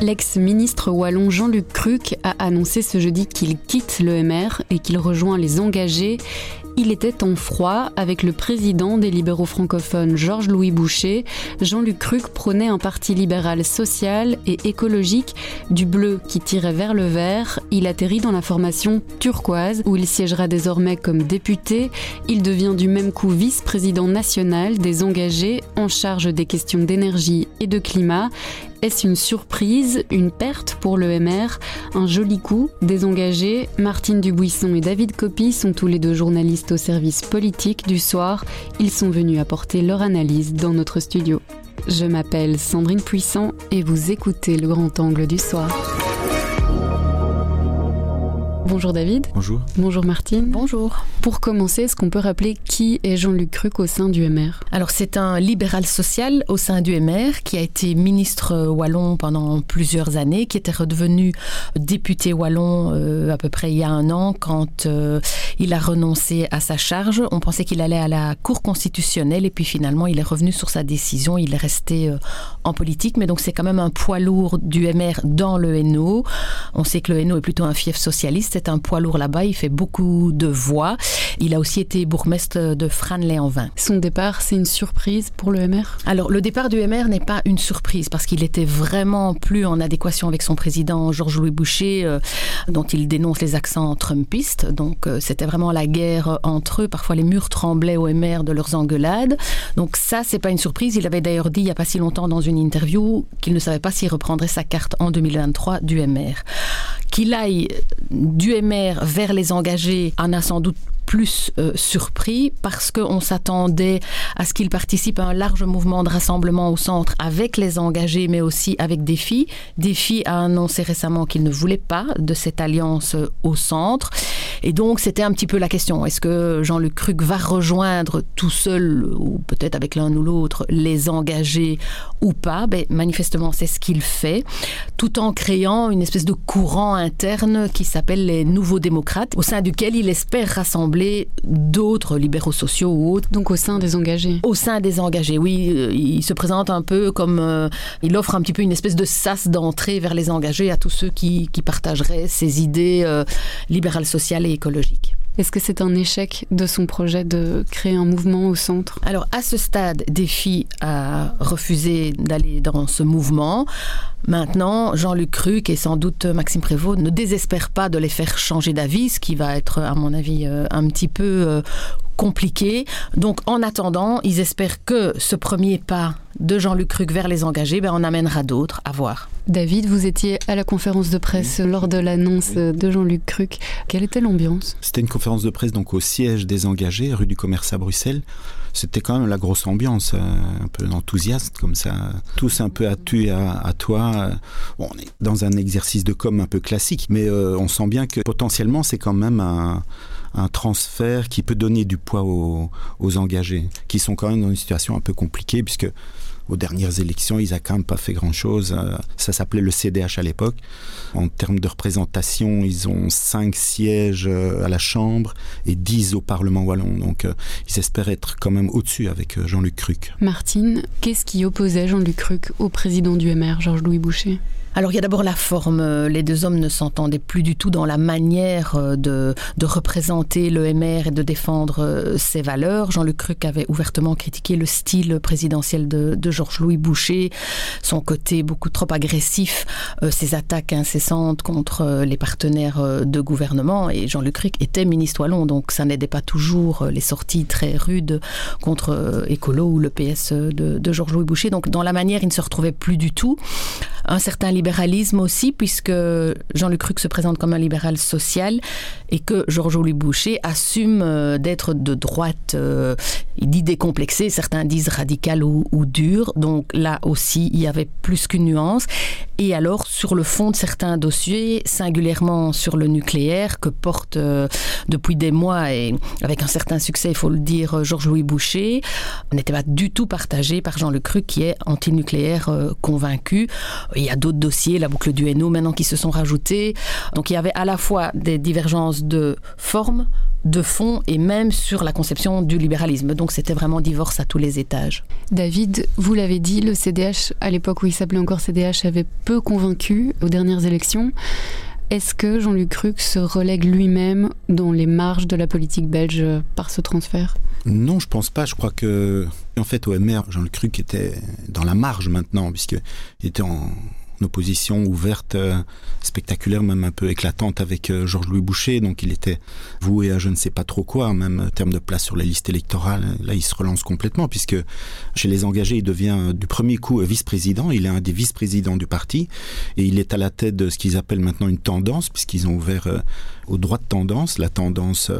L'ex-ministre wallon Jean-Luc Cruc a annoncé ce jeudi qu'il quitte l'EMR et qu'il rejoint les engagés il était en froid avec le président des libéraux francophones Georges-Louis Boucher. Jean-Luc Cruc prônait un parti libéral social et écologique, du bleu qui tirait vers le vert. Il atterrit dans la formation turquoise où il siégera désormais comme député. Il devient du même coup vice-président national des engagés en charge des questions d'énergie et de climat. Est-ce une surprise, une perte pour l'EMR Un joli coup Désengagé Martine Dubuisson et David Copy sont tous les deux journalistes au service politique du soir. Ils sont venus apporter leur analyse dans notre studio. Je m'appelle Sandrine Puissant et vous écoutez le grand angle du soir. Bonjour David. Bonjour. Bonjour Martine. Bonjour. Pour commencer, est-ce qu'on peut rappeler qui est Jean-Luc Cruc au sein du MR Alors c'est un libéral social au sein du MR qui a été ministre wallon pendant plusieurs années, qui était redevenu député wallon euh, à peu près il y a un an quand euh, il a renoncé à sa charge. On pensait qu'il allait à la Cour constitutionnelle et puis finalement il est revenu sur sa décision. Il est resté euh, en politique, mais donc c'est quand même un poids lourd du MR dans le NO. On sait que le NO est plutôt un fief socialiste c'est un poids lourd là-bas, il fait beaucoup de voix. Il a aussi été bourgmestre de Franley-en-Vin. Son départ, c'est une surprise pour le MR Alors, le départ du MR n'est pas une surprise parce qu'il était vraiment plus en adéquation avec son président Georges-Louis Boucher, euh, dont il dénonce les accents trumpistes. Donc, euh, c'était vraiment la guerre entre eux. Parfois, les murs tremblaient au MR de leurs engueulades. Donc, ça, c'est pas une surprise. Il avait d'ailleurs dit il n'y a pas si longtemps dans une interview qu'il ne savait pas s'il reprendrait sa carte en 2023 du MR qu'il aille du MR vers les engagés en a sans doute plus euh, surpris parce qu'on s'attendait à ce qu'il participe à un large mouvement de rassemblement au centre avec les engagés, mais aussi avec Défi. Défi a annoncé récemment qu'il ne voulait pas de cette alliance euh, au centre. Et donc, c'était un petit peu la question. Est-ce que Jean-Luc Cruc va rejoindre tout seul, ou peut-être avec l'un ou l'autre, les engagés ou pas? Ben, Manifestement, c'est ce qu'il fait, tout en créant une espèce de courant interne qui s'appelle les Nouveaux démocrates, au sein duquel il espère rassembler d'autres libéraux sociaux ou autres. Donc au sein des engagés Au sein des engagés, oui. Euh, il se présente un peu comme... Euh, il offre un petit peu une espèce de sas d'entrée vers les engagés à tous ceux qui, partageraient ses idées euh, libérales, sociales et écologiques. Est-ce que c'est un échec de son projet de créer un mouvement au centre? Alors à ce stade, Défi a refusé d'aller dans ce mouvement. Maintenant, Jean-Luc Cruc et sans doute Maxime Prévost ne désespèrent pas de les faire changer d'avis, ce qui va être, à mon avis, euh, un petit peu euh, compliqué. Donc, en attendant, ils espèrent que ce premier pas de Jean-Luc Cruc vers les engagés, ben, on amènera d'autres à voir. David, vous étiez à la conférence de presse lors de l'annonce de Jean-Luc Cruc. Quelle était l'ambiance? C'était une conférence de presse donc au siège des engagés, rue du Commerce à Bruxelles. C'était quand même la grosse ambiance, euh, un peu enthousiaste comme ça, tous un peu à tu et à, toi. on est dans un exercice de com un peu classique, mais euh, on sent bien que potentiellement c'est quand même un, transfert qui peut donner du poids aux, aux engagés, qui sont quand même dans une situation un peu compliquée puisque aux dernières élections, ils n'ont quand même pas fait grand-chose. Euh, ça s'appelait le CDH à l'époque. En termes de représentation, ils ont 5 sièges euh, à la Chambre et 10 au Parlement wallon. Donc euh, ils espèrent être quand même au-dessus avec Jean-Luc Cruc. Martine, qu'est-ce qui opposait Jean-Luc Cruc au président du MR, Georges-Louis Boucher alors il y a d'abord la forme. Les deux hommes ne s'entendaient plus du tout dans la manière euh, de, de représenter l'EMR et de défendre euh, ses valeurs. Jean-Luc Cruc avait ouvertement critiqué le style présidentiel de, Georges-Louis Boucher, son côté beaucoup trop agressif, euh, ses attaques incessantes contre les partenaires de gouvernement. Et Jean-Luc Cruc était ministre wallon, donc ça n'aidait pas toujours les sorties très rudes contre Écolo ou le PS de, de Georges-Louis Boucher. Donc dans la manière, il ne se retrouvait plus du tout. Un certain libéralisme aussi, puisque Jean-Luc Cruc se présente comme un libéral social et que Georges-Louis Boucher assume euh, d'être de droite, euh, il dit décomplexé, certains disent radical ou, dur. Donc là aussi, il y avait plus qu'une nuance. Et alors, sur le fond de certains dossiers, singulièrement sur le nucléaire, que porte euh, depuis des mois et avec un certain succès, il faut le dire, Georges-Louis Boucher, n'était pas du tout partagé par Jean-Luc Cruc, qui est antinucléaire convaincu. Il y a d'autres dossiers, la boucle du Hainaut maintenant qui se sont rajoutés. Donc il y avait à la fois des divergences de forme, de fond et même sur la conception du libéralisme. Donc c'était vraiment divorce à tous les étages. David, vous l'avez dit, le CDH, à l'époque où il s'appelait encore CDH, avait peu convaincu aux dernières élections. Est-ce que Jean-Luc Cruc se relègue lui-même dans les marges de la politique belge par ce transfert? Non, je pense pas. Je crois que, en fait, OMR, Jean-Luc Cruc était dans la marge maintenant, puisqu'il était en, opposition ouverte, euh, spectaculaire, même un peu éclatante avec euh, Georges-Louis Boucher. Donc il était voué à je ne sais pas trop quoi, même en termes de place sur les listes électorales. Là, il se relance complètement, puisque chez les engagés, il devient euh, du premier coup vice-président. Il est un des vice-présidents du parti. Et il est à la tête de ce qu'ils appellent maintenant une tendance, puisqu'ils ont ouvert aux droits de tendance, la tendance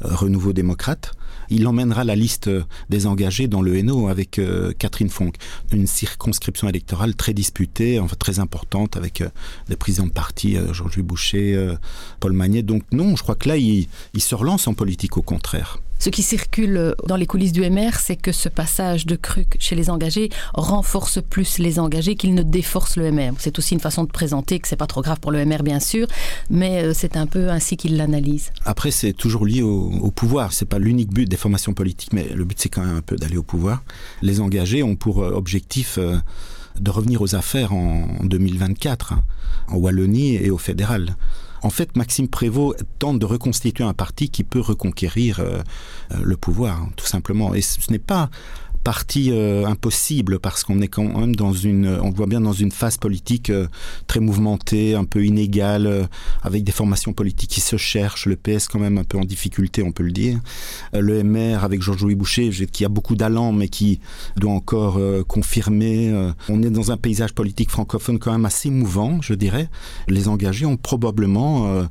renouveau démocrate. Il emmènera la liste des engagés dans le Hainaut avec euh, Catherine Fonck. Une circonscription électorale très disputée, enfin très importante, avec euh, des présidents de parti, euh, Georges Boucher, Paul Magnet. Donc non, je crois que là, il se relance en politique au contraire. Ce qui circule dans les coulisses du MR, c'est que ce passage de Cruc chez les engagés renforce plus les engagés qu'il ne déforce le MR. C'est aussi une façon de présenter que c'est pas trop grave pour le MR, bien sûr, mais euh, c'est un peu ainsi qu'il l'analyse. Après, c'est toujours lié au, au pouvoir. C'est pas l'unique but des formations politiques, mais le but c'est quand même un peu d'aller au pouvoir. Les engagés ont pour euh, objectif euh, de revenir aux affaires en 2024, hein, en Wallonie et au fédéral. En fait, Maxime Prévost tente de reconstituer un parti qui peut reconquérir euh, euh, le pouvoir, tout simplement. Et ce n'est pas partie euh, impossible parce qu'on est quand même dans une, on voit bien dans une phase politique euh, très mouvementée, un peu inégale, euh, avec des formations politiques qui se cherchent. Le PS quand même un peu en difficulté, on peut le dire. le MR avec Georges-Louis Boucher, qui a beaucoup d'allant mais qui doit encore confirmer. on est dans un paysage politique francophone quand même assez mouvant, je dirais. Les engagés ont probablement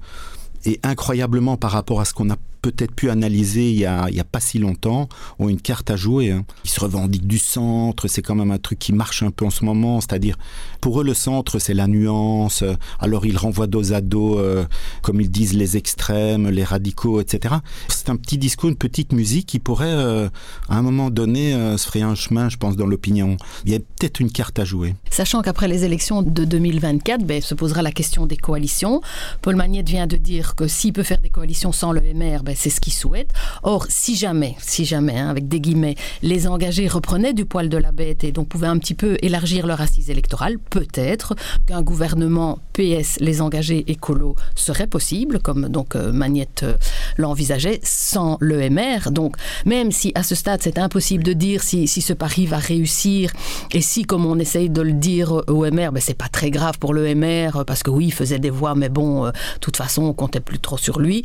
et incroyablement par rapport à ce qu'on a peut-être pu analyser il y, a, il y a pas si longtemps, ont une carte à jouer. Hein. Ils se revendiquent du centre, c'est quand même un truc qui marche un peu en ce moment, c'est-à-dire pour eux le centre c'est la nuance, alors ils renvoient dos à dos, euh, comme ils disent, les extrêmes, les radicaux, etc. C'est un petit discours, une petite musique qui pourrait euh, à un moment donné euh, se frayer un chemin, je pense, dans l'opinion. Il y a peut-être une carte à jouer. Sachant qu'après les élections de 2024, ben, se posera la question des coalitions. Paul Magnette vient de dire que s'il peut faire des coalitions sans le MR, ben, c'est ce qu'ils souhaitent. Or, si jamais, si jamais, hein, avec des guillemets, les engagés reprenaient du poil de la bête et donc pouvaient un petit peu élargir leur assise électorale, peut-être qu'un gouvernement PS, les engagés écolos, serait possible, comme donc euh, Magnette euh, l'envisageait, sans l'EMR. Donc, même si à ce stade c'est impossible de dire si, si, ce pari va réussir et si, comme on essaye de le dire au MR, ben, c'est pas très grave pour l'EMR parce que oui, il faisait des voix, mais bon, euh, de toute façon, on comptait plus trop sur lui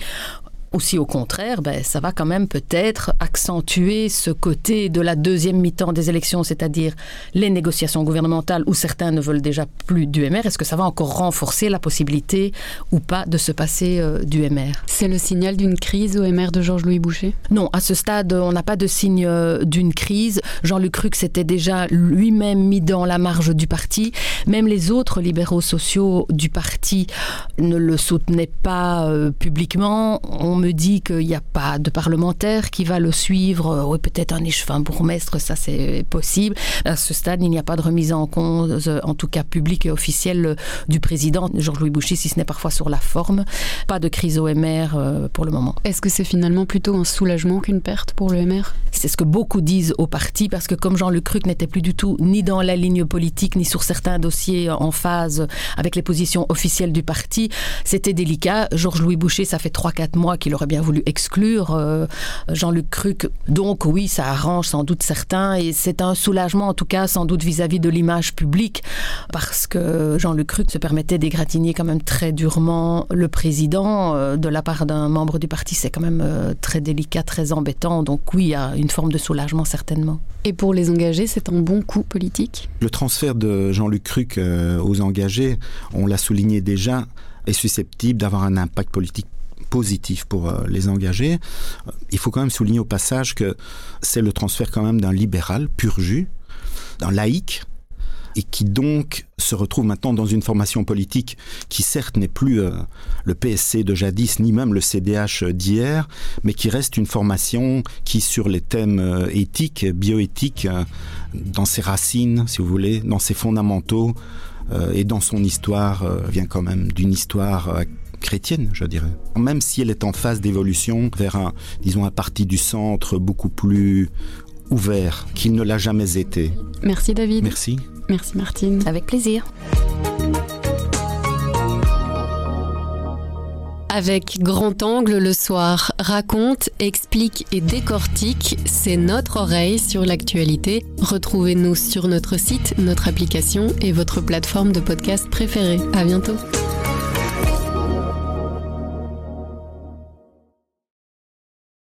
ou si au contraire, ben, ça va quand même peut-être accentuer ce côté de la deuxième mi-temps des élections, c'est-à-dire les négociations gouvernementales où certains ne veulent déjà plus du MR. Est-ce que ça va encore renforcer la possibilité ou pas de se passer euh, du MR C'est le signal d'une crise au MR de Georges-Louis Boucher Non, à ce stade, on n'a pas de signe euh, d'une crise. Jean-Luc Cruc s'était déjà lui-même mis dans la marge du parti. Même les autres libéraux sociaux du parti ne le soutenaient pas euh, publiquement. On me dit qu'il n'y a pas de parlementaire qui va le suivre. Euh, oui, peut-être un échevin bourgmestre, ça c'est possible. À ce stade, il n'y a pas de remise en cause, en tout cas publique et officielle, euh, du président Georges-Louis Boucher, si ce n'est parfois sur la forme. Pas de crise au MR euh, pour le moment. Est-ce que c'est finalement plutôt un soulagement qu'une perte pour le MR C'est ce que beaucoup disent au parti, parce que comme Jean-Luc Cruc n'était plus du tout ni dans la ligne politique, ni sur certains dossiers en phase avec les positions officielles du parti, c'était délicat. Georges-Louis Boucher, ça fait 3-4 mois qu'il aurait bien voulu exclure euh, Jean-Luc Cruc. Donc oui, ça arrange sans doute certains et c'est un soulagement en tout cas sans doute vis-à-vis de l'image publique parce que Jean-Luc Cruc se permettait d'égratigner quand même très durement le président euh, de la part d'un membre du parti. C'est quand même euh, très délicat, très embêtant. Donc oui, il y a une forme de soulagement certainement. Et pour les engagés, c'est un bon coup politique? Le transfert de Jean-Luc Cruc aux engagés, on l'a souligné déjà, est susceptible d'avoir un impact politique positif pour euh, les engagés. Il faut quand même souligner au passage que c'est le transfert quand même d'un libéral pur jus, d'un laïc, et qui donc se retrouve maintenant dans une formation politique qui certes n'est plus euh, le PSC de jadis ni même le CDH d'hier, mais qui reste une formation qui sur les thèmes euh, éthiques, bioéthiques, dans ses racines, si vous voulez, dans ses fondamentaux, et dans son histoire vient quand même d'une histoire chrétienne, je dirais. Même si elle est en phase d'évolution vers un, disons, un parti du centre beaucoup plus ouvert qu'il ne l'a jamais été. Merci David. Merci. Merci Martine. Avec plaisir. Avec Grand Angle le soir, raconte, explique et décortique, c'est notre oreille sur l'actualité. Retrouvez-nous sur notre site, notre application et votre plateforme de podcast préférée. À bientôt.